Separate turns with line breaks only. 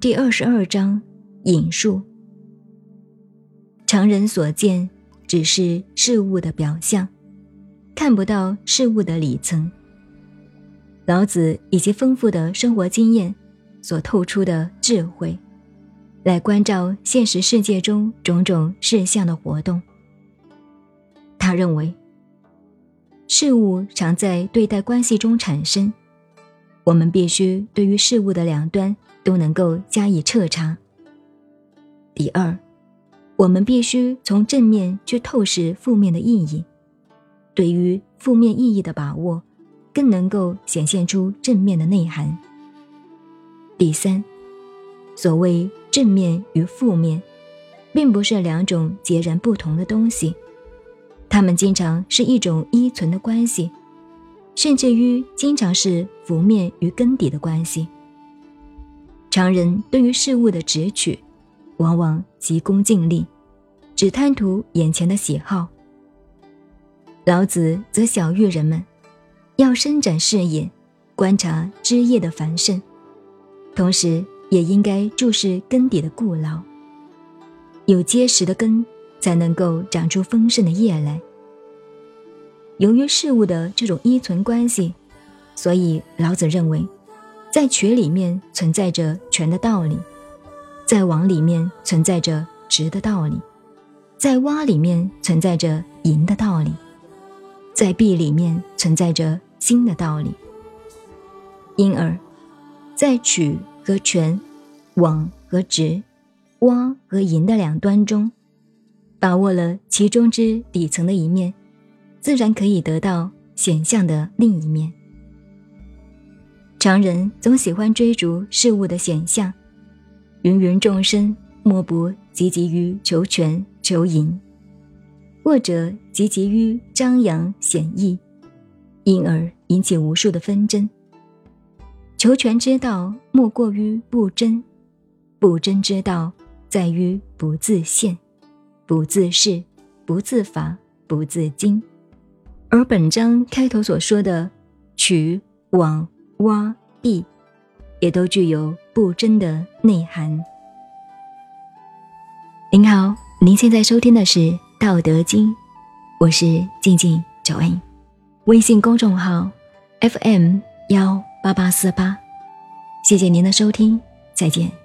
第二十二章引述。常人所见只是事物的表象，看不到事物的里层。老子以其丰富的生活经验所透出的智慧，来关照现实世界中种种事项的活动。他认为，事物常在对待关系中产生，我们必须对于事物的两端都能够加以彻查。第二，我们必须从正面去透视负面的意义，对于负面意义的把握。更能够显现出正面的内涵。第三，所谓正面与负面，并不是两种截然不同的东西，它们经常是一种依存的关系，甚至于经常是浮面与根底的关系。常人对于事物的直取，往往急功近利，只贪图眼前的喜好。老子则小喻人们。要伸展视野，观察枝叶的繁盛，同时也应该注视根底的固牢。有结实的根，才能够长出丰盛的叶来。由于事物的这种依存关系，所以老子认为，在曲里面存在着权的道理，在网里面存在着直的道理，在洼里面存在着盈的道理，在壁里面存在着。新的道理，因而，在曲和全、网和直、挖和盈的两端中，把握了其中之底层的一面，自然可以得到显象的另一面。常人总喜欢追逐事物的显象，芸芸众生莫不汲汲于求全、求赢，或者汲汲于张扬显逸。因而引起无数的纷争。求全之道莫过于不争，不争之道在于不自现、不自是、不自法、不自矜。而本章开头所说的取、往、挖、地，也都具有不争的内涵。您好，您现在收听的是《道德经》，我是静静九恩。微信公众号：FM 幺八八四八，谢谢您的收听，再见。